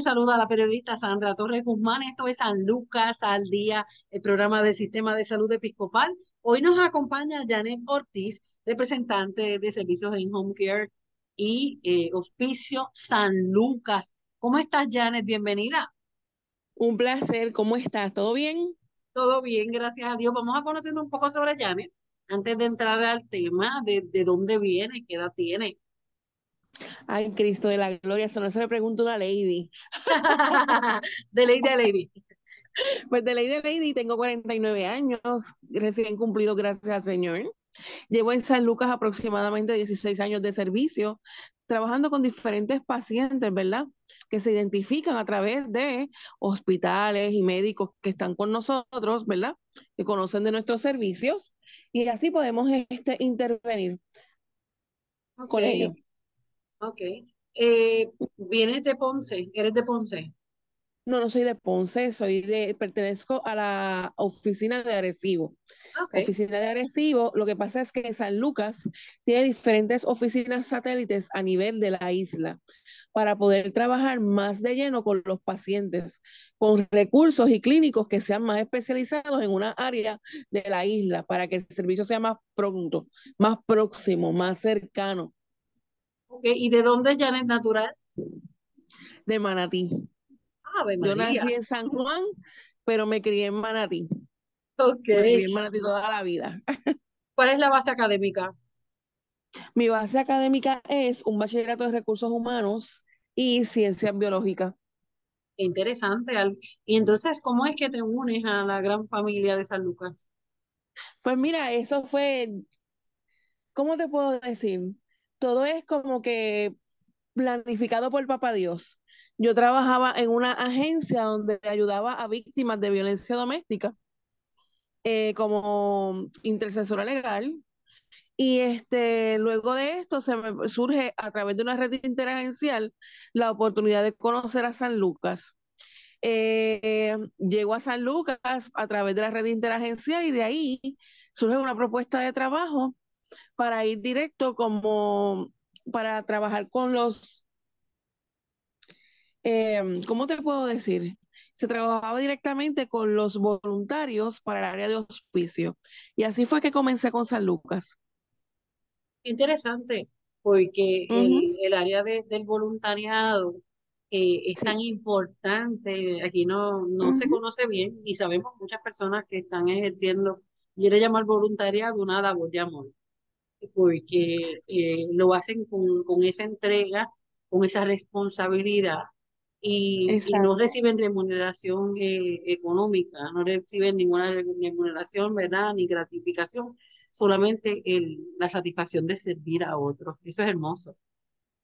Les saluda la periodista Sandra Torres Guzmán. Esto es San Lucas al Día, el programa del Sistema de Salud Episcopal. Hoy nos acompaña Janet Ortiz, representante de servicios en Home Care y eh, Hospicio San Lucas. ¿Cómo estás, Janet? Bienvenida. Un placer. ¿Cómo estás? ¿Todo bien? Todo bien, gracias a Dios. Vamos a conocer un poco sobre Janet antes de entrar al tema de, de dónde viene, qué edad tiene. Ay, Cristo de la gloria, eso no se le pregunta a una lady. de lady a lady. Pues de lady a lady tengo 49 años, recién cumplido, gracias al Señor. Llevo en San Lucas aproximadamente 16 años de servicio, trabajando con diferentes pacientes, ¿verdad? Que se identifican a través de hospitales y médicos que están con nosotros, ¿verdad? Que conocen de nuestros servicios y así podemos este, intervenir con ellos. Ok. Eh, ¿Vienes de Ponce? ¿Eres de Ponce? No, no soy de Ponce, soy de, pertenezco a la oficina de Arecibo. Okay. Oficina de Arecibo, lo que pasa es que San Lucas tiene diferentes oficinas satélites a nivel de la isla para poder trabajar más de lleno con los pacientes, con recursos y clínicos que sean más especializados en una área de la isla para que el servicio sea más pronto, más próximo, más cercano. Okay. ¿Y de dónde Janet Natural? De Manatí. Ave María. Yo nací en San Juan, pero me crié en Manatí. Ok. Me crié en Manatí toda la vida. ¿Cuál es la base académica? Mi base académica es un bachillerato de recursos humanos y ciencias biológicas. Interesante. Y entonces, ¿cómo es que te unes a la gran familia de San Lucas? Pues mira, eso fue, ¿cómo te puedo decir? Todo es como que planificado por Papá Dios. Yo trabajaba en una agencia donde ayudaba a víctimas de violencia doméstica eh, como intercesora legal. Y este, luego de esto se me surge a través de una red interagencial la oportunidad de conocer a San Lucas. Eh, llego a San Lucas a través de la red interagencial y de ahí surge una propuesta de trabajo para ir directo como para trabajar con los, eh, ¿cómo te puedo decir? Se trabajaba directamente con los voluntarios para el área de hospicio. Y así fue que comencé con San Lucas. Interesante, porque uh -huh. el, el, área de, del voluntariado eh, es sí. tan importante. Aquí no, no uh -huh. se conoce bien y sabemos muchas personas que están ejerciendo, yo le llamo al voluntariado una labor de amor porque eh, lo hacen con, con, esa entrega, con esa responsabilidad y, y no reciben remuneración eh, económica, no reciben ninguna remuneración, ¿verdad? Ni gratificación, solamente el, la satisfacción de servir a otros. Eso es hermoso.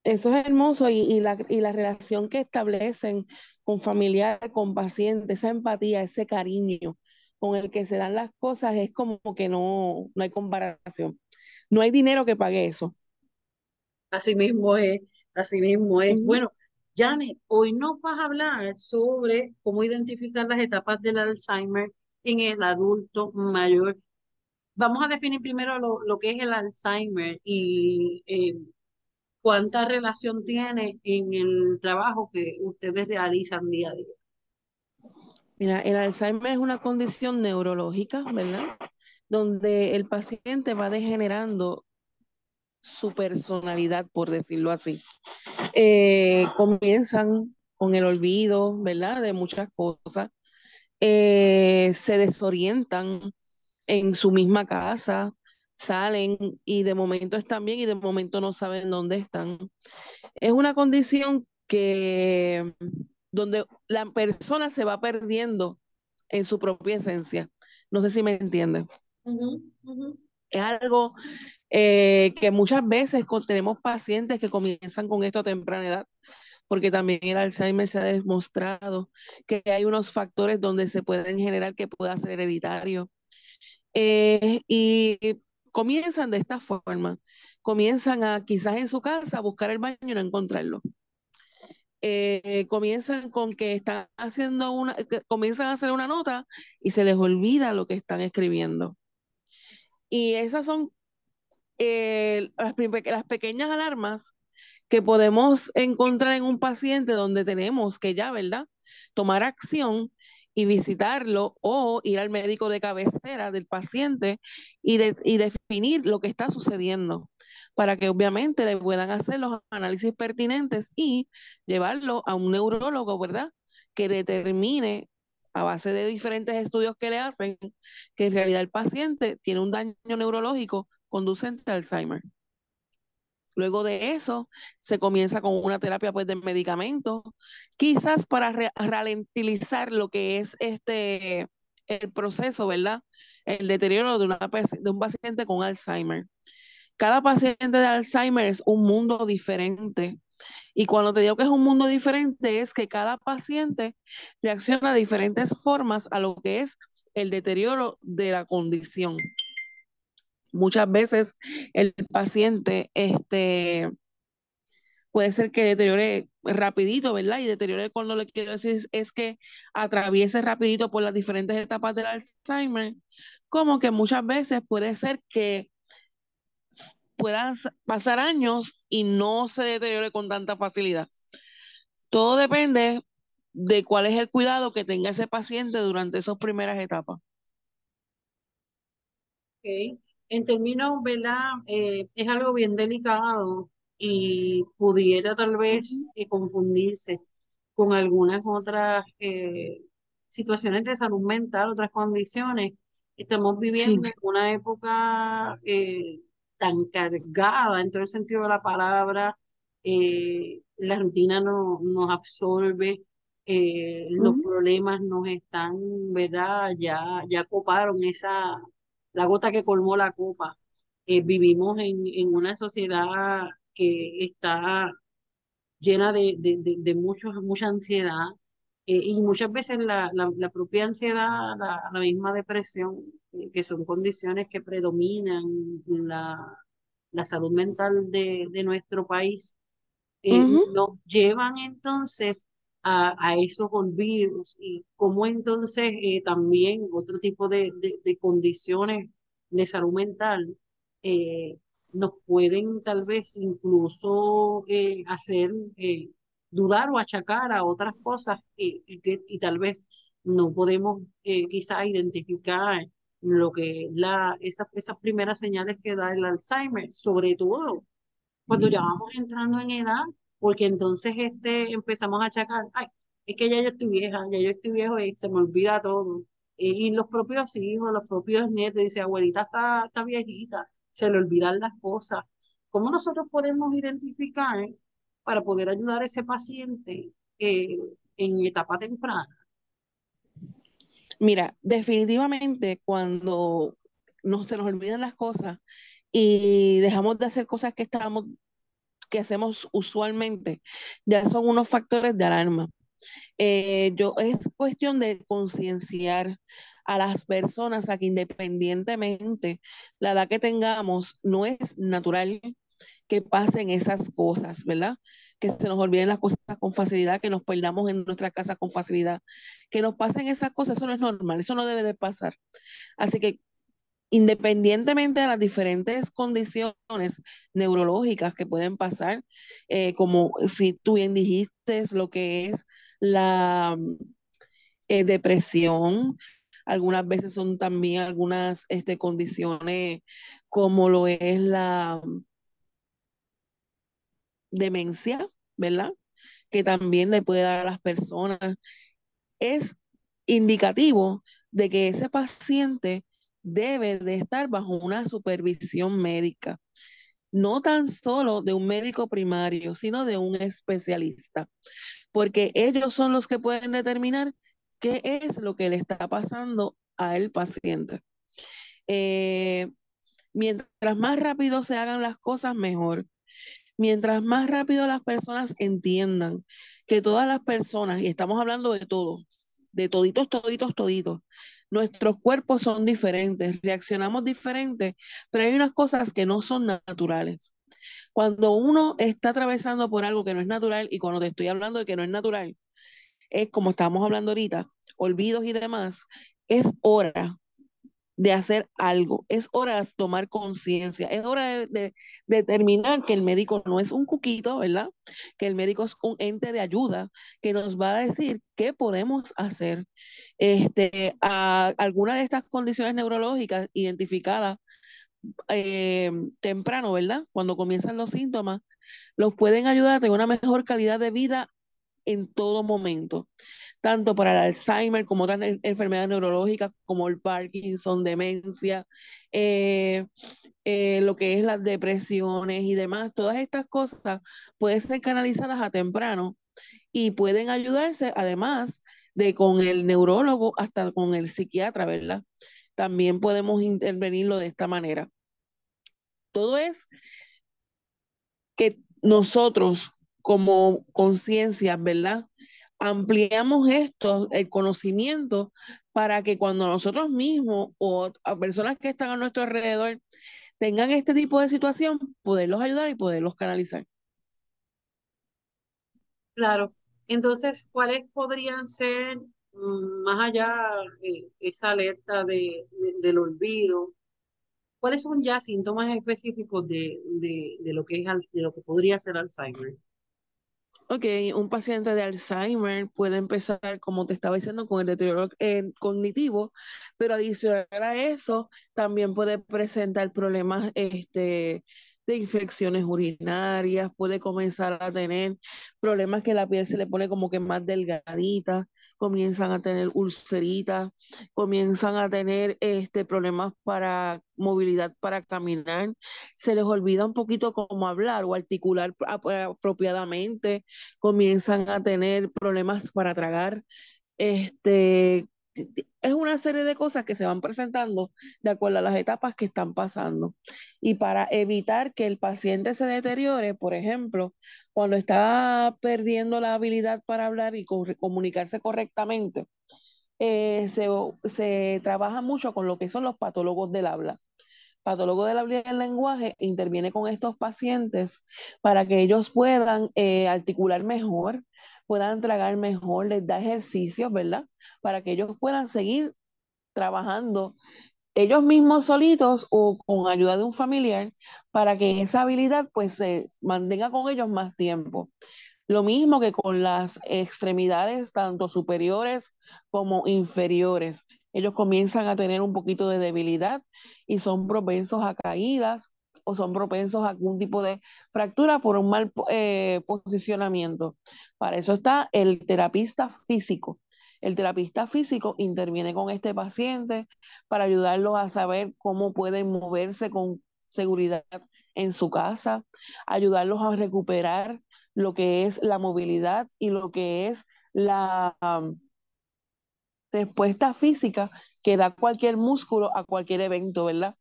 Eso es hermoso y, y, la, y la relación que establecen con familiar, con paciente, esa empatía, ese cariño con el que se dan las cosas es como que no, no hay comparación no hay dinero que pague eso. Así mismo es, así mismo es. Uh -huh. Bueno, Janet, hoy nos vas a hablar sobre cómo identificar las etapas del Alzheimer en el adulto mayor. Vamos a definir primero lo, lo que es el Alzheimer y eh, cuánta relación tiene en el trabajo que ustedes realizan día a día. Mira, el Alzheimer es una condición neurológica, ¿verdad? donde el paciente va degenerando su personalidad, por decirlo así. Eh, comienzan con el olvido, ¿verdad? De muchas cosas. Eh, se desorientan en su misma casa, salen y de momento están bien y de momento no saben dónde están. Es una condición que donde la persona se va perdiendo en su propia esencia. No sé si me entienden. Es algo eh, que muchas veces tenemos pacientes que comienzan con esto a temprana edad, porque también el Alzheimer se ha demostrado que hay unos factores donde se pueden generar que pueda ser hereditario. Eh, y comienzan de esta forma, comienzan a quizás en su casa a buscar el baño y no encontrarlo. Eh, comienzan con que están haciendo una, comienzan a hacer una nota y se les olvida lo que están escribiendo. Y esas son eh, las, las pequeñas alarmas que podemos encontrar en un paciente donde tenemos que ya, ¿verdad? Tomar acción y visitarlo o ir al médico de cabecera del paciente y, y definir lo que está sucediendo para que obviamente le puedan hacer los análisis pertinentes y llevarlo a un neurólogo, ¿verdad? Que determine a base de diferentes estudios que le hacen que en realidad el paciente tiene un daño neurológico conducente a Alzheimer. Luego de eso, se comienza con una terapia pues, de medicamentos, quizás para ralentizar lo que es este el proceso, ¿verdad? El deterioro de, una, de un paciente con Alzheimer. Cada paciente de Alzheimer es un mundo diferente. Y cuando te digo que es un mundo diferente, es que cada paciente reacciona de diferentes formas a lo que es el deterioro de la condición. Muchas veces el paciente este, puede ser que deteriore rapidito, ¿verdad? Y deteriore cuando le quiero decir es que atraviese rapidito por las diferentes etapas del Alzheimer, como que muchas veces puede ser que puedan pasar años y no se deteriore con tanta facilidad. Todo depende de cuál es el cuidado que tenga ese paciente durante esas primeras etapas. Okay en términos, ¿verdad? Eh, es algo bien delicado y pudiera tal vez eh, confundirse con algunas otras eh, situaciones de salud mental, otras condiciones. Estamos viviendo en una época tan cargada en todo el sentido de la palabra, la rutina no, nos absorbe, los problemas nos están, ¿verdad? Ya, ya coparon esa, la gota que colmó la copa. Eh, vivimos en, en, una sociedad que está llena de, de, de, mucha ansiedad eh, y muchas veces la, la, propia ansiedad, la, la misma depresión, eh, que son condiciones que predominan la, la salud mental de, de nuestro país, nos llevan entonces a, esos olvidos y cómo entonces eh, también otro tipo de, de, condiciones de salud mental eh, nos pueden tal vez incluso eh, hacer dudar o achacar a otras cosas y, y, tal vez no podemos quizá identificar lo que la, esas, esas primeras señales que da el Alzheimer, sobre todo cuando ya vamos entrando en edad porque entonces este, empezamos a achacar, ay, es que ya yo estoy vieja, ya yo estoy viejo y se me olvida todo. y los propios hijos, los propios nietos, dice, abuelita está, está viejita, se le olvidan las cosas. ¿Cómo nosotros podemos identificar para poder ayudar a ese paciente eh, en etapa temprana? Mira, definitivamente cuando no se nos olvidan las cosas y dejamos de hacer cosas que estamos que hacemos usualmente, ya son unos factores de alarma. Eh, yo, es cuestión de concienciar a las personas a que independientemente la edad que tengamos, no es natural que pasen esas cosas, ¿verdad? Que se nos olviden las cosas con facilidad, que nos perdamos en nuestra casa con facilidad, que nos pasen esas cosas, eso no es normal, eso no debe de pasar. Así que independientemente de las diferentes condiciones neurológicas que pueden pasar, eh, como si tú bien dijiste lo que es la eh, depresión, algunas veces son también algunas este, condiciones como lo es la demencia, ¿verdad? Que también le puede dar a las personas. Es indicativo de que ese paciente debe de estar bajo una supervisión médica, no tan solo de un médico primario, sino de un especialista, porque ellos son los que pueden determinar qué es lo que le está pasando al paciente. Eh, mientras más rápido se hagan las cosas, mejor. Mientras más rápido las personas entiendan que todas las personas, y estamos hablando de todos, de toditos, toditos, toditos, nuestros cuerpos son diferentes, reaccionamos diferentes, pero hay unas cosas que no son naturales. Cuando uno está atravesando por algo que no es natural, y cuando te estoy hablando de que no es natural, es como estábamos hablando ahorita, olvidos y demás, es hora de hacer algo, es hora de tomar conciencia, es hora de, determinar que el médico no es un cuquito, ¿verdad? Que el médico es un ente de ayuda que nos va a decir qué podemos hacer. Este, a alguna de estas condiciones neurológicas identificadas eh, temprano, ¿verdad? Cuando comienzan los síntomas, los pueden ayudar a tener una mejor calidad de vida en todo momento, tanto para el Alzheimer como otras enfermedades neurológicas como el Parkinson, demencia, eh, eh, lo que es las depresiones y demás, todas estas cosas pueden ser canalizadas a temprano y pueden ayudarse además de con el neurólogo hasta con el psiquiatra, ¿verdad? También podemos intervenirlo de esta manera. Todo es que nosotros como conciencia, ¿verdad? Ampliamos esto, el conocimiento, para que cuando nosotros mismos o personas que están a nuestro alrededor tengan este tipo de situación, poderlos ayudar y poderlos canalizar. Claro. Entonces, ¿cuáles podrían ser, mm, más allá de esa alerta de, del olvido, cuáles son ya síntomas específicos de, de, lo que es de lo que podría ser Alzheimer? Ok, un paciente de Alzheimer puede empezar, como te estaba diciendo, con el deterioro eh, cognitivo, pero adicional a eso, también puede presentar problemas este, de infecciones urinarias, puede comenzar a tener problemas que la piel se le pone como que más delgadita, comienzan a tener ulceritas, comienzan a tener este, problemas para movilidad para caminar, se les olvida un poquito cómo hablar o articular apropiadamente, comienzan a tener problemas para tragar, este, es una serie de cosas que se van presentando de acuerdo a las etapas que están pasando. Y para evitar que el paciente se deteriore, por ejemplo, cuando está perdiendo la habilidad para hablar y comunicarse correctamente, eh, se, se, trabaja mucho con lo que son los patólogos del habla. Patólogo del habla y el lenguaje interviene con estos pacientes para que ellos puedan eh, articular mejor, puedan tragar mejor, les da ejercicios, ¿verdad? Para que ellos puedan seguir trabajando ellos mismos solitos o con ayuda de un familiar para que esa habilidad pues se mantenga con ellos más tiempo. Lo mismo que con las extremidades tanto superiores como inferiores. Ellos comienzan a tener un poquito de debilidad y son propensos a caídas o son propensos a algún tipo de fractura por un mal eh, posicionamiento. Para eso está el terapista físico. El terapista físico interviene con este paciente para ayudarlos a saber cómo pueden moverse con seguridad en su casa, ayudarlos a recuperar lo que es la movilidad y lo que es la respuesta física que da cualquier músculo a cualquier evento, ¿verdad?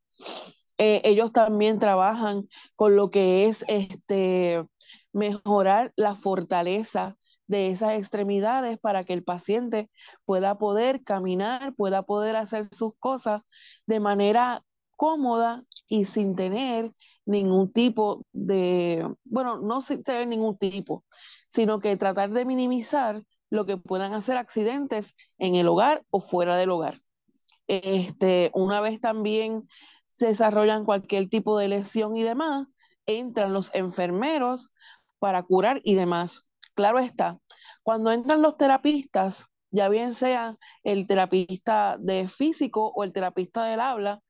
Eh, ellos también trabajan con lo que es este mejorar la fortaleza de esas extremidades para que el paciente pueda poder caminar, pueda poder hacer sus cosas de manera cómoda y sin tener ningún tipo de, bueno, no sin tener ningún tipo, sino que tratar de minimizar lo que puedan hacer accidentes en el hogar o fuera del hogar. Este, una vez también se desarrollan cualquier tipo de lesión y demás, entran los enfermeros para curar y demás. Claro está, cuando entran los terapistas, ya bien sea el terapista de físico o el terapista del habla,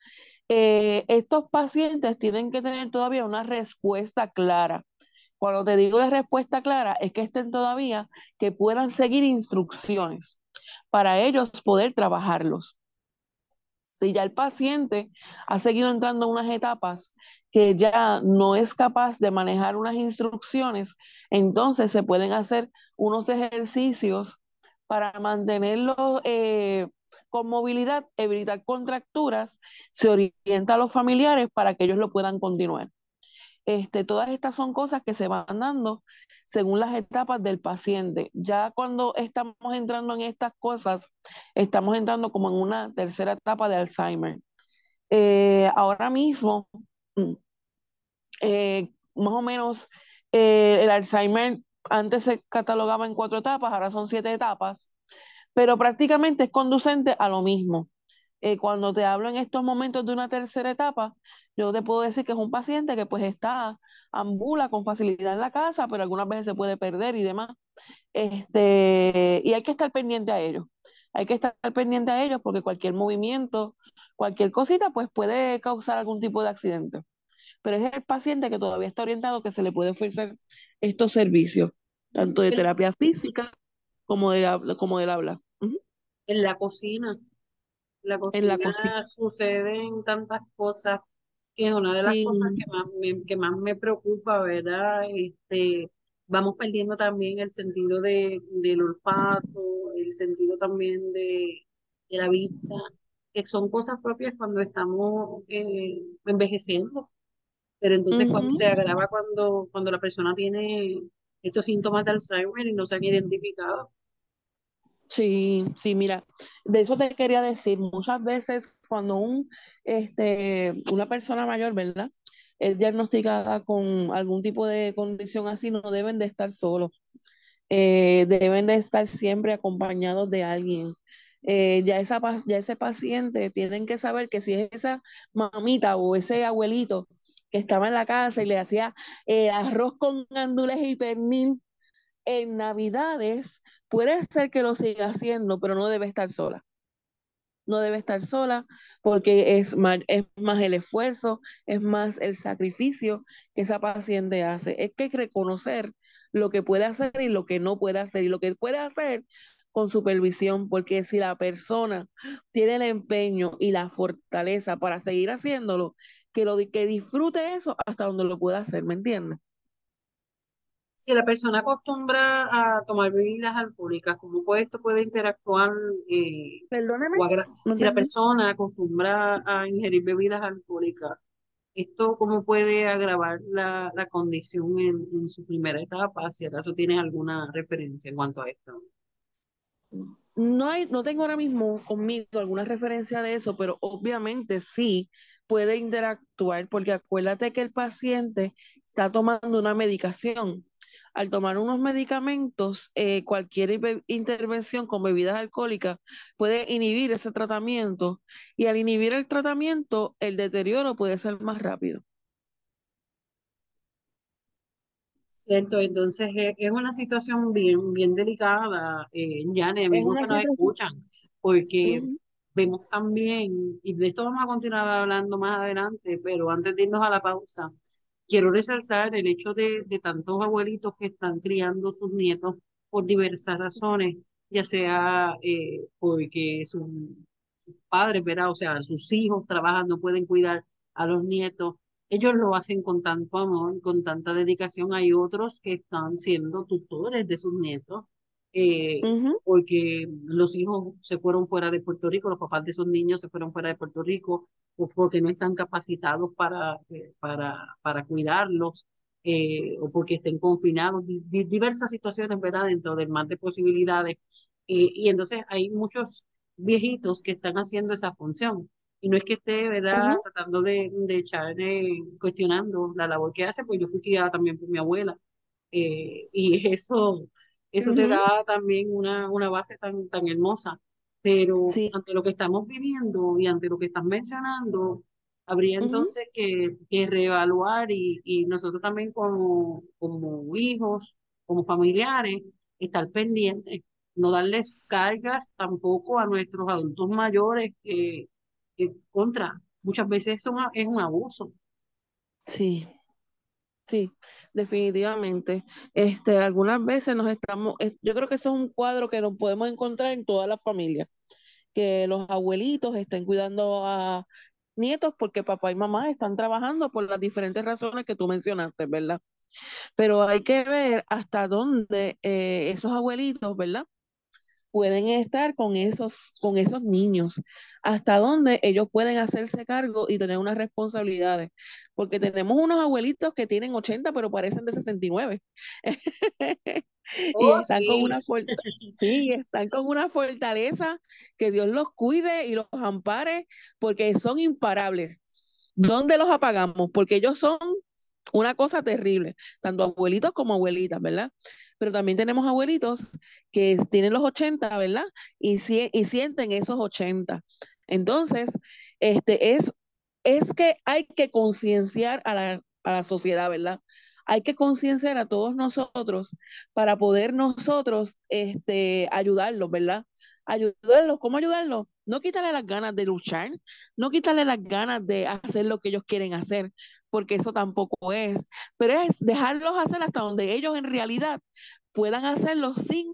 eh, estos pacientes tienen que tener todavía una respuesta clara. Cuando te digo de respuesta clara, es que estén todavía, que puedan seguir instrucciones para ellos poder trabajarlos. Si ya el paciente ha seguido entrando en unas etapas que ya no es capaz de manejar unas instrucciones, entonces se pueden hacer unos ejercicios para mantenerlo eh, con movilidad, evitar contracturas, se orienta a los familiares para que ellos lo puedan continuar. Este, todas estas son cosas que se van dando según las etapas del paciente. Ya cuando estamos entrando en estas cosas, estamos entrando como en una tercera etapa de Alzheimer. Eh, ahora mismo, mm, eh, más o menos, eh, el Alzheimer antes se catalogaba en cuatro etapas, ahora son siete etapas, pero prácticamente es conducente a lo mismo. cuando te hablo en estos momentos de una tercera etapa, yo te puedo decir que es un paciente que pues está, ambula con facilidad en la casa, pero algunas veces se puede perder y demás. Este, y hay que estar pendiente a ellos. Hay que estar pendiente a ellos porque cualquier movimiento, cualquier cosita, pues puede causar algún tipo de accidente. Pero es el paciente que todavía está orientado que se le puede ofrecer estos servicios, tanto de terapia física como, de, como del habla. En la cocina. La cocina, en la cocina suceden tantas cosas que es una de las cosas que más, me, que más me preocupa, ¿verdad? Este, vamos perdiendo también el sentido de, del olfato, el sentido también de, la vista, que son cosas propias cuando estamos eh, envejeciendo. Pero entonces cuando se agrava cuando, cuando la persona tiene estos síntomas de Alzheimer y no se han identificado. Sí, sí, mira, de eso te quería decir, muchas veces cuando un, este, una persona mayor, ¿verdad? Es diagnosticada con algún tipo de condición así, no deben de estar solos, eh, deben de estar siempre acompañados de alguien. Eh, ya, esa, ya ese paciente tienen que saber que si es esa mamita o ese abuelito que estaba en la casa y le hacía eh, arroz con gandules y pernil en Navidades, puede ser que lo siga haciendo, pero no debe estar sola. No debe estar sola porque es más, el esfuerzo, es más el sacrificio que esa paciente hace. Es que reconocer lo que puede hacer y lo que no puede hacer y lo que puede hacer con supervisión, porque si la persona tiene el empeño y la fortaleza para seguir haciéndolo, que lo que disfrute eso hasta donde lo pueda hacer, ¿me entiendes? Si la persona acostumbra a tomar bebidas alcohólicas, ¿cómo puede, esto puede interactuar? Eh, Perdóneme. si la persona acostumbra a ingerir bebidas alcohólicas, ¿esto cómo puede agravar la, condición en, su primera etapa? Si acaso tiene alguna referencia en cuanto a esto. No, hay, no tengo ahora mismo conmigo alguna referencia de eso, pero obviamente sí puede interactuar, porque acuérdate que el paciente está tomando una medicación al tomar unos medicamentos, eh, cualquier intervención con bebidas alcohólicas puede inhibir ese tratamiento y al inhibir el tratamiento, el deterioro puede ser más rápido. Cierto, entonces eh, es una situación bien, bien delicada, eh, Yane, amigos que nos escuchan, porque vemos también, y de esto vamos a continuar hablando más adelante, pero antes de irnos a la pausa, quiero resaltar el hecho de, de tantos abuelitos que están criando sus nietos por diversas razones, ya sea eh, porque sus, padres, ¿verdad? O sea, sus hijos trabajan, no pueden cuidar a los nietos. Ellos lo hacen con tanto amor, con tanta dedicación. Hay otros que están siendo tutores de sus nietos, eh, porque los hijos se fueron fuera de Puerto Rico, los papás de esos niños se fueron fuera de Puerto Rico, o porque no están capacitados para, eh, para, para cuidarlos, eh, o porque estén confinados, diversas situaciones, ¿verdad?, dentro del mar de posibilidades. Y entonces hay muchos viejitos que están haciendo esa función. Y no es que esté, ¿verdad?, tratando de, de echar, cuestionando la labor que hace, pues yo fui criada también por mi abuela. y eso, eso te da también una, una base tan, tan hermosa. Pero ante lo que estamos viviendo y ante lo que están mencionando, habría entonces que, que, reevaluar y, y nosotros también como, como hijos, como familiares, estar pendientes, no darles cargas tampoco a nuestros adultos mayores que, que contra, muchas veces eso es un abuso. Sí, Sí, definitivamente. Este, algunas veces nos estamos, yo creo que eso es un cuadro que nos podemos encontrar en todas las familias, que los abuelitos estén cuidando a nietos porque papá y mamá están trabajando por las diferentes razones que tú mencionaste, ¿verdad? Pero hay que ver hasta dónde eh, esos abuelitos, ¿verdad? Pueden estar con esos, con esos niños, hasta dónde ellos pueden hacerse cargo y tener unas responsabilidades, porque tenemos unos abuelitos que tienen 80 pero parecen de 69. y oh, están con una sí, están con una fortaleza que Dios los cuide y los ampare porque son imparables. ¿Dónde los apagamos? Porque ellos son una cosa terrible, tanto abuelitos como abuelitas, ¿verdad? Pero también tenemos abuelitos que tienen los 80, ¿verdad? Y, y sienten esos 80. Entonces, este es, es que hay que concienciar a la, a la sociedad, ¿verdad? Hay que concienciar a todos nosotros para poder nosotros este, ayudarlos, ¿verdad? Ayudarlos, ¿cómo ayudarlos? No quitarle las ganas de luchar, no quitarle las ganas de hacer lo que ellos quieren hacer, porque eso tampoco es, pero es dejarlos hacer hasta donde ellos en realidad puedan hacerlo sin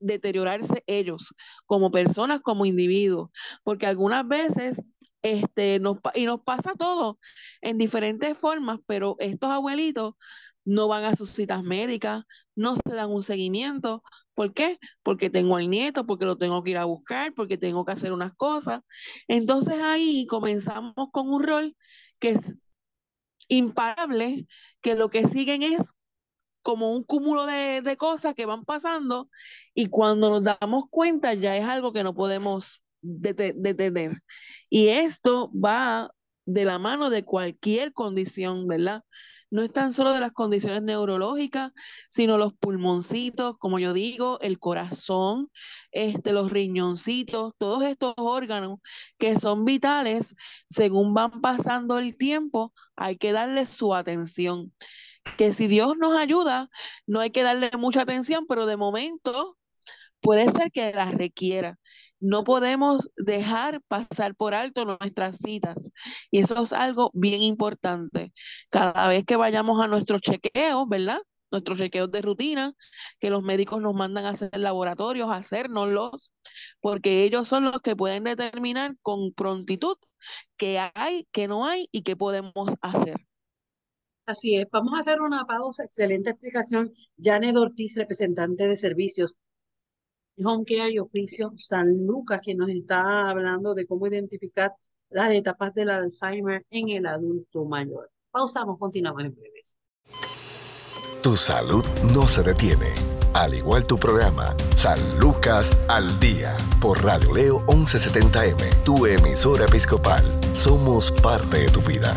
deteriorarse ellos como personas, como individuos, porque algunas veces este, y nos pasa todo en diferentes formas, pero estos abuelitos no van a sus citas médicas, no se dan un seguimiento. ¿Por qué? Porque tengo al nieto, porque lo tengo que ir a buscar, porque tengo que hacer unas cosas. Entonces ahí comenzamos con un rol que es imparable, que lo que siguen es como un cúmulo de, de cosas que van pasando y cuando nos damos cuenta ya es algo que no podemos detener. Y esto va de la mano de cualquier condición, ¿verdad? No es tan solo de las condiciones neurológicas, sino los pulmoncitos, como yo digo, el corazón, este, los riñoncitos, todos estos órganos que son vitales, según van pasando el tiempo, hay que darle su atención. Que si Dios nos ayuda, no hay que darle mucha atención, pero de momento puede ser que la requiera. No podemos dejar pasar por alto nuestras citas y eso es algo bien importante. Cada vez que vayamos a nuestros chequeos, ¿verdad? Nuestros chequeos de rutina, que los médicos nos mandan a hacer laboratorios, a hacernoslos, porque ellos son los que pueden determinar con prontitud qué hay, qué no hay y qué podemos hacer. Así es, vamos a hacer una pausa. Excelente explicación. Janet Ortiz, representante de servicios Home Care y Oficio San Lucas, que nos está hablando de cómo identificar las etapas del Alzheimer en el adulto mayor. Pausamos, continuamos en breves. Tu salud no se detiene, al igual tu programa San Lucas al Día por Radio Leo 1170M, tu emisora episcopal. Somos parte de tu vida.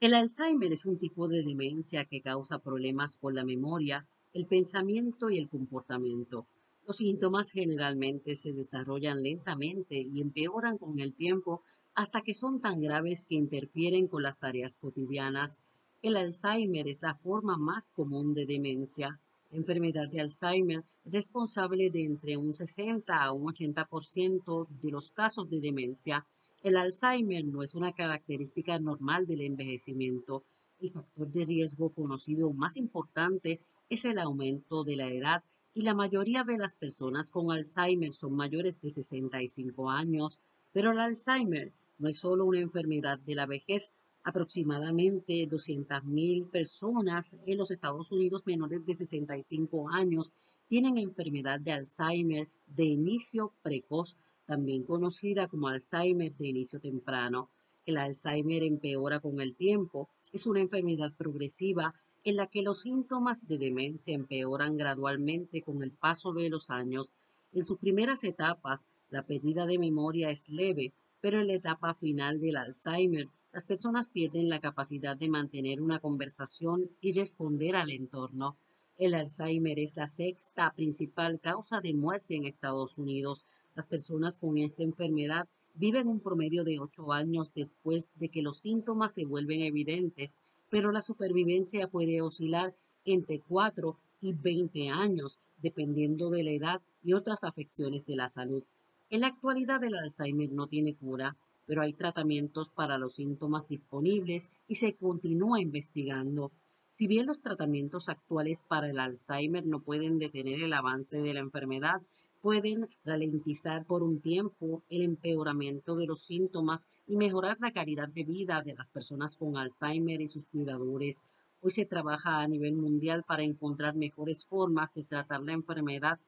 El Alzheimer es un tipo de demencia que causa problemas con la memoria, el pensamiento y el comportamiento. Los síntomas generalmente se desarrollan lentamente y empeoran con el tiempo hasta que son tan graves que interfieren con las tareas cotidianas. El Alzheimer es la forma más común de demencia. Enfermedad de Alzheimer es responsable de entre un 60 a un 80% de los casos de demencia. El Alzheimer no es una característica normal del envejecimiento. El factor de riesgo conocido más importante es el aumento de la edad y la mayoría de las personas con Alzheimer son mayores de 65 años, pero el Alzheimer no es solo una enfermedad de la vejez. Aproximadamente 200.000 personas en los Estados Unidos menores de 65 años tienen enfermedad de Alzheimer de inicio precoz, también conocida como Alzheimer de inicio temprano. El Alzheimer empeora con el tiempo, es una enfermedad progresiva en la que los síntomas de demencia empeoran gradualmente con el paso de los años. En sus primeras etapas, la pérdida de memoria es leve, pero en la etapa final del Alzheimer, las personas pierden la capacidad de mantener una conversación y responder al entorno. El Alzheimer es la sexta principal causa de muerte en Estados Unidos. Las personas con esta enfermedad viven un promedio de ocho años después de que los síntomas se vuelven evidentes pero la supervivencia puede oscilar entre 4 y 20 años, dependiendo de la edad y otras afecciones de la salud. En la actualidad el Alzheimer no tiene cura, pero hay tratamientos para los síntomas disponibles y se continúa investigando. Si bien los tratamientos actuales para el Alzheimer no pueden detener el avance de la enfermedad, pueden ralentizar por un tiempo el empeoramiento de los síntomas y mejorar la calidad de vida de las personas con Alzheimer y sus cuidadores. Hoy se trabaja a nivel mundial para encontrar mejores formas de tratar la enfermedad,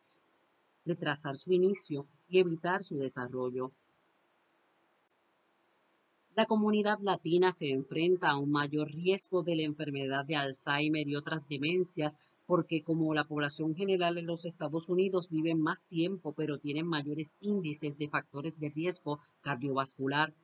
retrasar su inicio y evitar su desarrollo. La comunidad latina se enfrenta a un mayor riesgo de la enfermedad de Alzheimer y otras demencias porque como la población general en los Estados Unidos vive más tiempo pero tienen mayores índices de factores de riesgo cardiovascular,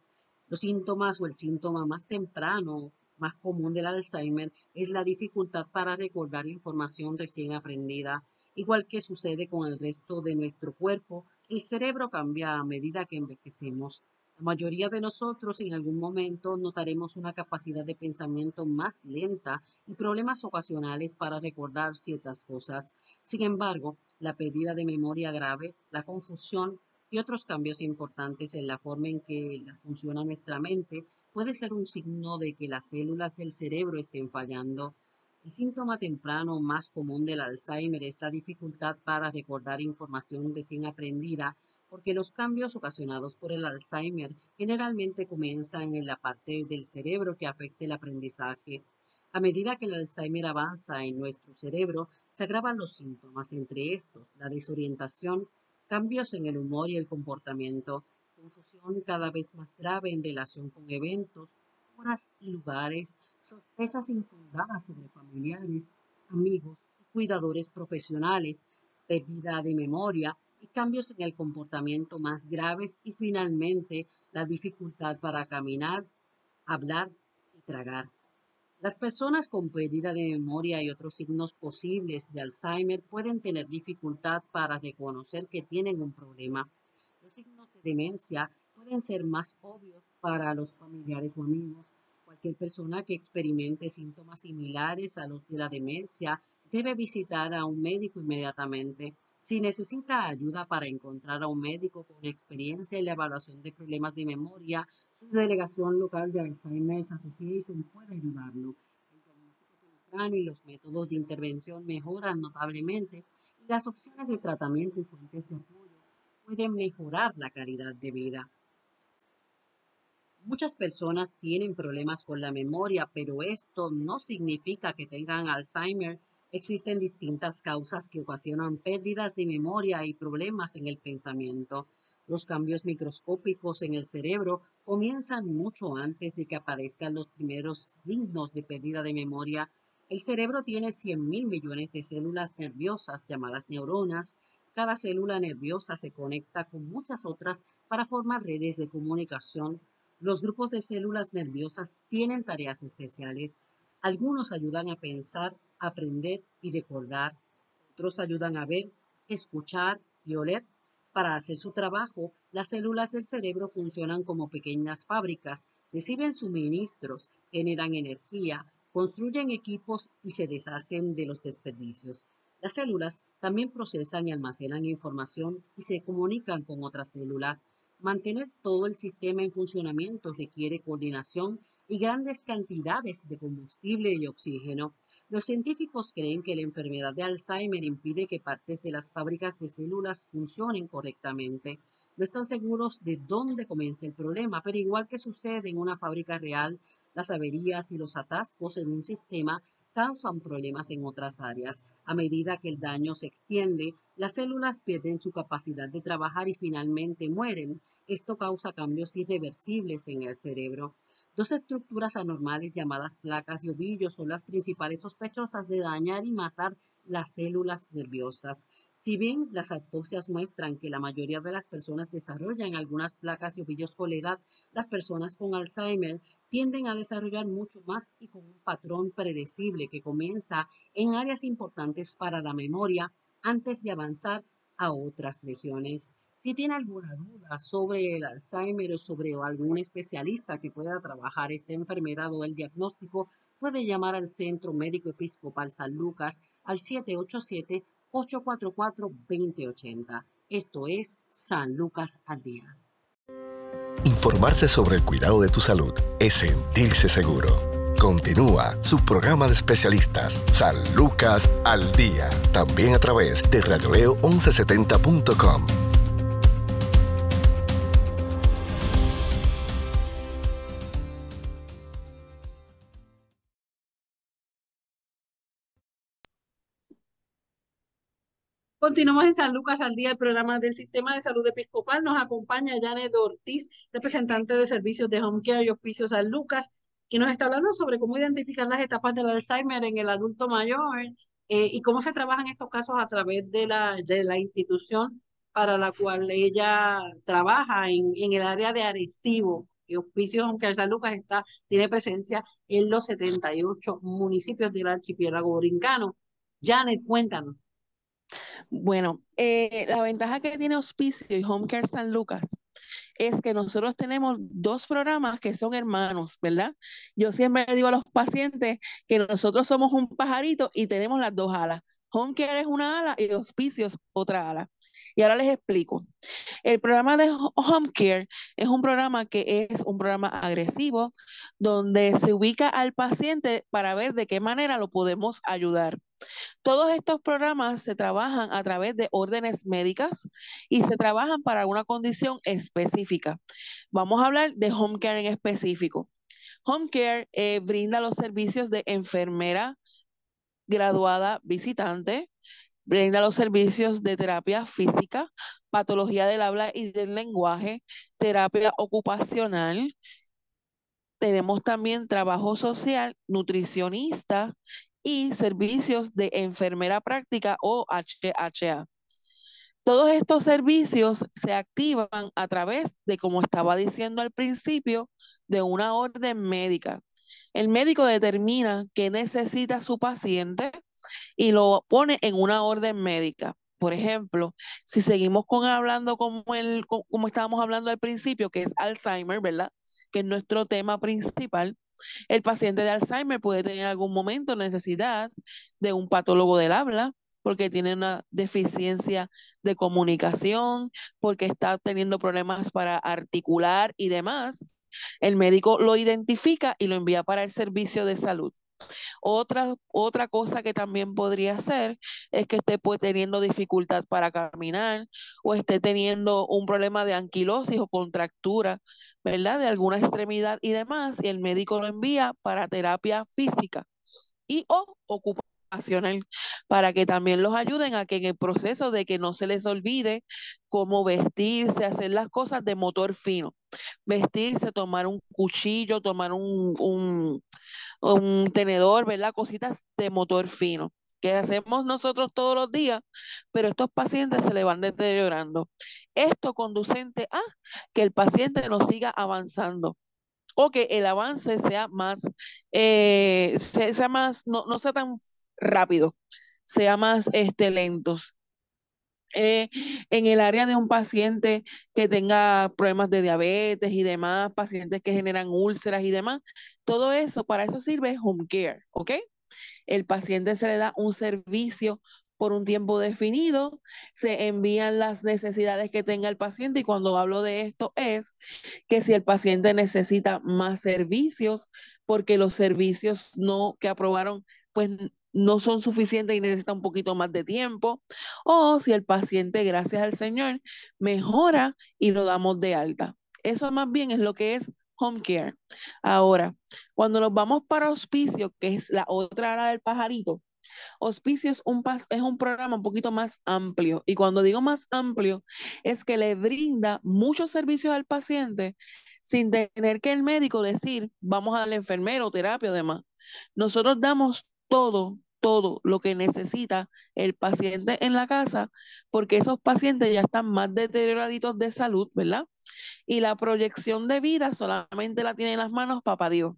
los síntomas o el síntoma más temprano, más común del Alzheimer es la dificultad para recordar información recién aprendida. Igual que sucede con el resto de nuestro cuerpo, el cerebro cambia a medida que envejecemos. La mayoría de nosotros en algún momento notaremos una capacidad de pensamiento más lenta y problemas ocasionales para recordar ciertas cosas. Sin embargo, la pérdida de memoria grave, la confusión y otros cambios importantes en la forma en que funciona nuestra mente puede ser un signo de que las células del cerebro estén fallando. El síntoma temprano más común del Alzheimer es la dificultad para recordar información recién aprendida porque los cambios ocasionados por el Alzheimer generalmente comienzan en la parte del cerebro que afecta el aprendizaje. A medida que el Alzheimer avanza en nuestro cerebro, se agravan los síntomas, entre estos la desorientación, cambios en el humor y el comportamiento, confusión cada vez más grave en relación con eventos, horas y lugares, sospechas infundadas sobre familiares, amigos cuidadores profesionales, pérdida de memoria, y cambios en el comportamiento más graves y finalmente la dificultad para caminar, hablar y tragar. Las personas con pérdida de memoria y otros signos posibles de Alzheimer pueden tener dificultad para reconocer que tienen un problema. Los signos de demencia pueden ser más obvios para los familiares o amigos. Cualquier persona que experimente síntomas similares a los de la demencia debe visitar a un médico inmediatamente. Si necesita ayuda para encontrar a un médico con experiencia en la evaluación de problemas de memoria, su delegación local de Alzheimer's Association puede ayudarlo. El diagnóstico temprano y los métodos de intervención mejoran notablemente y las opciones de tratamiento y fuentes de apoyo pueden mejorar la calidad de vida. Muchas personas tienen problemas con la memoria, pero esto no significa que tengan Alzheimer Existen distintas causas que ocasionan pérdidas de memoria y problemas en el pensamiento. Los cambios microscópicos en el cerebro comienzan mucho antes de que aparezcan los primeros signos de pérdida de memoria. El cerebro tiene 100 mil millones de células nerviosas llamadas neuronas. Cada célula nerviosa se conecta con muchas otras para formar redes de comunicación. Los grupos de células nerviosas tienen tareas especiales. Algunos ayudan a pensar, aprender y recordar. Otros ayudan a ver, escuchar y oler. Para hacer su trabajo, las células del cerebro funcionan como pequeñas fábricas, reciben suministros, generan energía, construyen equipos y se deshacen de los desperdicios. Las células también procesan y almacenan información y se comunican con otras células. Mantener todo el sistema en funcionamiento requiere coordinación y grandes cantidades de combustible y oxígeno. Los científicos creen que la enfermedad de Alzheimer impide que partes de las fábricas de células funcionen correctamente. No están seguros de dónde comienza el problema, pero igual que sucede en una fábrica real, las averías y los atascos en un sistema causan problemas en otras áreas. A medida que el daño se extiende, las células pierden su capacidad de trabajar y finalmente mueren. Esto causa cambios irreversibles en el cerebro. Dos estructuras anormales llamadas placas y ovillos son las principales sospechosas de dañar y matar las células nerviosas. Si bien las autopsias muestran que la mayoría de las personas desarrollan algunas placas y ovillos con la edad, las personas con Alzheimer tienden a desarrollar mucho más y con un patrón predecible que comienza en áreas importantes para la memoria antes de avanzar a otras regiones. Si tiene alguna duda sobre el Alzheimer o sobre algún especialista que pueda trabajar esta enfermedad o el diagnóstico, puede llamar al Centro Médico Episcopal San Lucas al 787-844-2080. Esto es San Lucas al Día. Informarse sobre el cuidado de tu salud es sentirse seguro. Continúa su programa de especialistas San Lucas al Día, también a través de radioleo1170.com. Continuamos en San Lucas al día, el programa del Sistema de Salud Episcopal. Nos acompaña Janet Ortiz, representante de servicios de Home Care y Hospicio San Lucas, que nos está hablando sobre cómo identificar las etapas del Alzheimer en el adulto mayor eh, y cómo se trabajan estos casos a través de la, de la institución para la cual ella trabaja en, en el área de Arecibo. Y Hospicio Home Care San Lucas está, tiene presencia en los 78 municipios del archipiélago brincano. Janet, cuéntanos. Bueno, eh, la ventaja que tiene Hospicio y Home Care San Lucas es que nosotros tenemos dos programas que son hermanos, ¿verdad? Yo siempre digo a los pacientes que nosotros somos un pajarito y tenemos las dos alas. Home Care es una ala y Hospicio es otra ala. Y ahora les explico. El programa de Home Care es un programa que es un programa agresivo donde se ubica al paciente para ver de qué manera lo podemos ayudar. Todos estos programas se trabajan a través de órdenes médicas y se trabajan para una condición específica. Vamos a hablar de home care en específico. Home care eh, brinda los servicios de enfermera graduada visitante, brinda los servicios de terapia física, patología del habla y del lenguaje, terapia ocupacional. Tenemos también trabajo social, nutricionista y servicios de enfermera práctica o HHA. Todos estos servicios se activan a través de, como estaba diciendo al principio, de una orden médica. El médico determina qué necesita su paciente y lo pone en una orden médica. Por ejemplo, si seguimos con hablando como, el, como estábamos hablando al principio, que es Alzheimer, ¿verdad? Que es nuestro tema principal, el paciente de Alzheimer puede tener en algún momento necesidad de un patólogo del habla porque tiene una deficiencia de comunicación, porque está teniendo problemas para articular y demás. El médico lo identifica y lo envía para el servicio de salud. Otra, otra cosa que también podría ser es que esté pues, teniendo dificultad para caminar o esté teniendo un problema de anquilosis o contractura, ¿verdad? De alguna extremidad y demás, y el médico lo envía para terapia física y o para que también los ayuden a que en el proceso de que no se les olvide cómo vestirse, hacer las cosas de motor fino. Vestirse, tomar un cuchillo, tomar un, un, un tenedor, ¿verdad? Cositas de motor fino que hacemos nosotros todos los días, pero estos pacientes se le van deteriorando. Esto conducente a que el paciente no siga avanzando o que el avance sea más, eh, sea, más, no, no, sea tan rápido, sea más este, lentos. Eh, en el área de un paciente que tenga problemas de diabetes y demás, pacientes que generan úlceras y demás, todo eso, para eso sirve home care, ¿ok? El paciente se le da un servicio por un tiempo definido, se envían las necesidades que tenga el paciente y cuando hablo de esto es que si el paciente necesita más servicios, porque los servicios no que aprobaron pues no son suficientes y necesita un poquito más de tiempo, o si el paciente, gracias al Señor, mejora y lo damos de alta. Eso más bien es lo que es home care. Ahora, cuando nos vamos para hospicio, que es la otra área del pajarito, Hospicio es un, es un programa un poquito más amplio y cuando digo más amplio es que le brinda muchos servicios al paciente sin tener que el médico decir, vamos a darle enfermero, terapia, demás. Nosotros damos todo, todo lo que necesita el paciente en la casa, porque esos pacientes ya están más deterioraditos de salud, ¿verdad? Y la proyección de vida solamente la tiene en las manos papá Dios.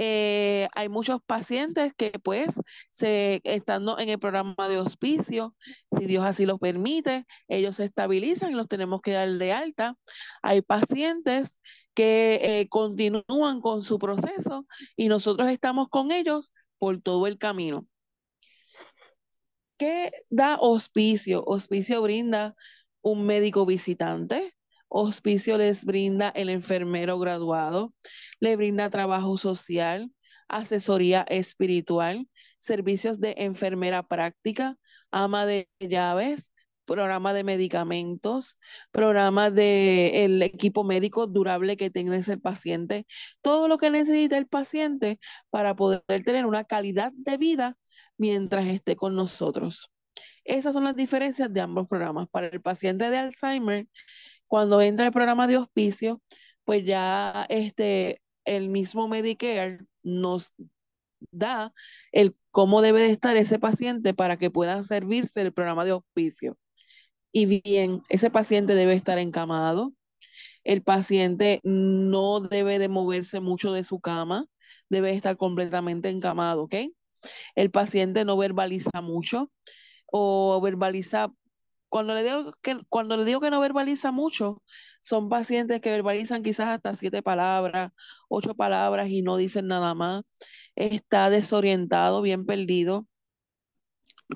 Eh, hay muchos pacientes que pues se, estando en el programa de hospicio, si Dios así lo permite, ellos se estabilizan y los tenemos que dar de alta. Hay pacientes que eh, continúan con su proceso y nosotros estamos con ellos por todo el camino. ¿Qué da hospicio? Hospicio brinda un médico visitante, hospicio les brinda el enfermero graduado, le brinda trabajo social, asesoría espiritual, servicios de enfermera práctica, ama de llaves, programa de medicamentos, programa de el equipo médico durable que tenga ese paciente, todo lo que necesita el paciente para poder tener una calidad de vida mientras esté con nosotros. Esas son las diferencias de ambos programas. Para el paciente de Alzheimer, cuando entra el programa de hospicio, pues ya este, el mismo Medicare nos da el cómo debe de estar ese paciente para que pueda servirse del programa de hospicio. Y bien, ese paciente debe estar encamado, el paciente no debe de moverse mucho de su cama, debe estar completamente encamado, ¿ok? El paciente no verbaliza mucho o verbaliza cuando le digo que cuando le digo que no verbaliza mucho, son pacientes que verbalizan quizás hasta siete palabras, ocho palabras y no dicen nada más. Está desorientado, bien perdido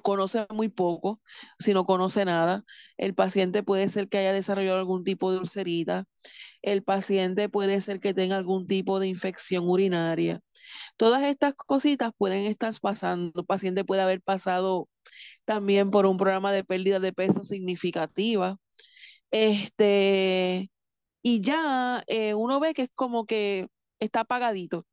conoce muy poco, si no conoce nada. El paciente puede ser que haya desarrollado algún tipo de ulcerita. El paciente puede ser que tenga algún tipo de infección urinaria. Todas estas cositas pueden estar pasando. El paciente puede haber pasado también por un programa de pérdida de peso significativa. Este, y ya eh, uno ve que es como que está apagadito.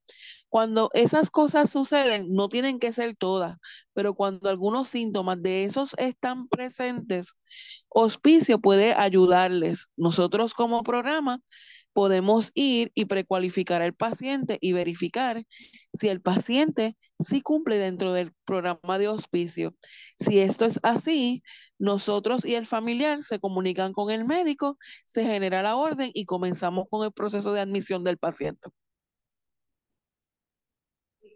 Cuando esas cosas suceden, no tienen que ser todas, pero cuando algunos síntomas de esos están presentes, hospicio puede ayudarles. Nosotros como programa podemos ir y precualificar al paciente y verificar si el paciente sí cumple dentro del programa de hospicio. Si esto es así, nosotros y el familiar se comunican con el médico, se genera la orden y comenzamos con el proceso de admisión del paciente.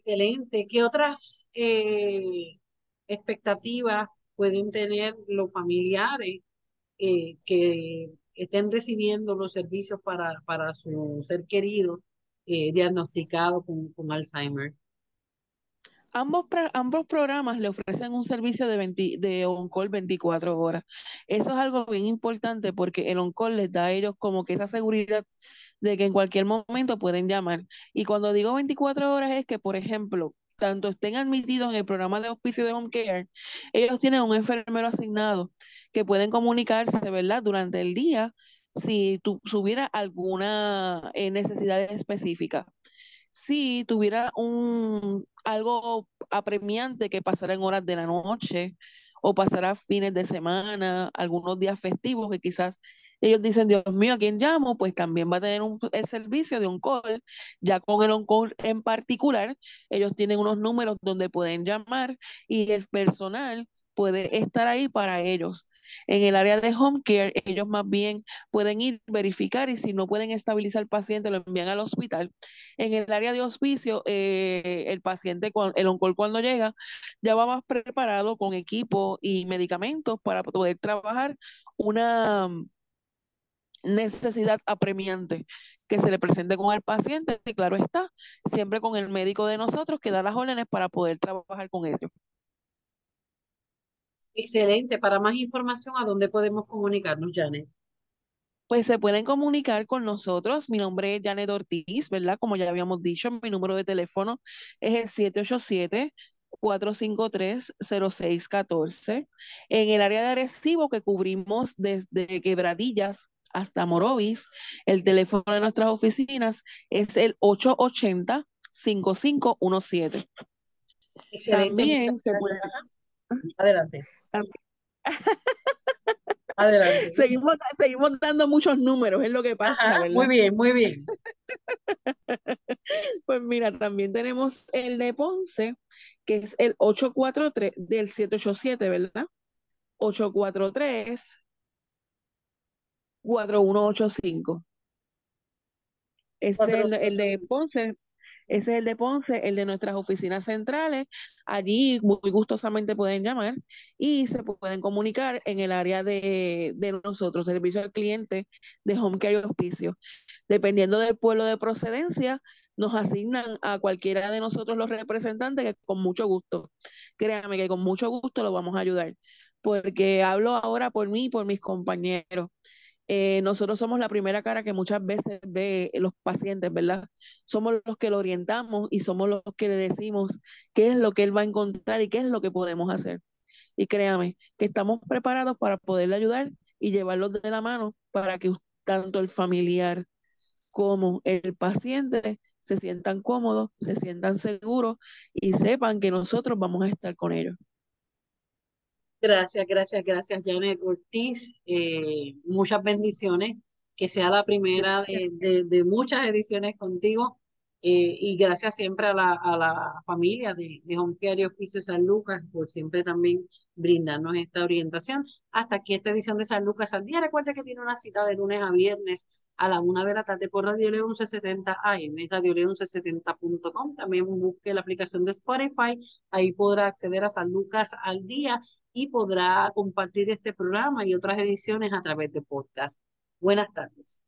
Excelente. ¿Qué otras eh, expectativas pueden tener los familiares eh, que estén recibiendo los servicios para, para su ser querido eh, diagnosticado con, con Alzheimer? Ambos, ambos programas le ofrecen un servicio de, de on-call 24 horas. Eso es algo bien importante porque el on-call les da a ellos como que esa seguridad de que en cualquier momento pueden llamar. Y cuando digo 24 horas es que, por ejemplo, tanto estén admitidos en el programa de hospicio de home care, ellos tienen un enfermero asignado que pueden comunicarse, ¿verdad?, durante el día si tuviera alguna eh, necesidad específica si tuviera un algo apremiante que pasara en horas de la noche o pasara fines de semana, algunos días festivos que quizás ellos dicen, Dios mío, ¿a quién llamo? Pues también va a tener el servicio de un call, ya con el on-call en particular, ellos tienen unos números donde pueden llamar y el personal puede estar ahí para ellos. En el área de home care, ellos más bien pueden ir, verificar y si no pueden estabilizar al paciente, lo envían al hospital. En el área de hospicio, eh, el paciente, el oncol cuando llega, ya va más preparado con equipo y medicamentos para poder trabajar una necesidad apremiante que se le presente con el paciente, y claro está, siempre con el médico de nosotros que da las órdenes para poder trabajar con ellos. Excelente. Para más información, ¿a dónde podemos comunicarnos, Janet? Pues se pueden comunicar con nosotros. Mi nombre es Janet Ortiz, ¿verdad? Como ya habíamos dicho, mi número de teléfono es el 787 453-0614. En el área de Arecibo que cubrimos desde Quebradillas hasta Morovis, el teléfono de nuestras oficinas es el 880-5517. Excelente. También se puede... Adelante. Adelante. Seguimos, seguimos dando muchos números, es lo que pasa, ¿verdad? Muy bien, muy bien. pues mira, también tenemos el de Ponce, que es el 843 del 787, ¿verdad? 843 4185. Este es el, el de Ponce, ese es el de Ponce, el de nuestras oficinas centrales. Allí muy gustosamente pueden llamar y se pueden comunicar en el área de, de nosotros, servicio al cliente de Home Care y Hospicio. Dependiendo del pueblo de procedencia, nos asignan a cualquiera de nosotros los representantes que con mucho gusto, créanme que con mucho gusto lo vamos a ayudar, porque hablo ahora por mí y por mis compañeros. Eh, nosotros somos la primera cara que muchas veces ve los pacientes, ¿verdad? Somos los que lo orientamos y somos los que le decimos qué es lo que él va a encontrar y qué es lo que podemos hacer. Y créame que estamos preparados para poderle ayudar y llevarlos de la mano para que tanto el familiar como el paciente se sientan cómodos, se sientan seguros y sepan que nosotros vamos a estar con ellos. Gracias, gracias, gracias, Janet Ortiz. Eh, muchas bendiciones. Que sea la primera de, de, muchas ediciones contigo. Eh, y gracias siempre a la, a la familia de, de Home Care y Oficio San Lucas por siempre también brindarnos esta orientación. Hasta aquí esta edición de San Lucas al día. Recuerde que tiene una cita de lunes a viernes a la una de la tarde por Radio León 1170 AM, Radio León 1170.com. También busque la aplicación de Spotify. Ahí podrá acceder a San Lucas al día y podrá compartir este programa y otras ediciones a través de podcast. Buenas tardes.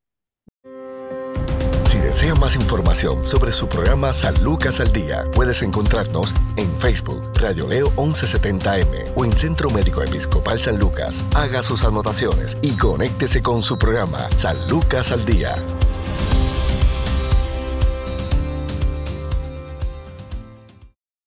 Si desea más información sobre su programa San Lucas al Día, puedes encontrarnos en Facebook, Radio Leo 1170M o en Centro Médico Episcopal San Lucas. Haga sus anotaciones y conéctese con su programa San Lucas al Día.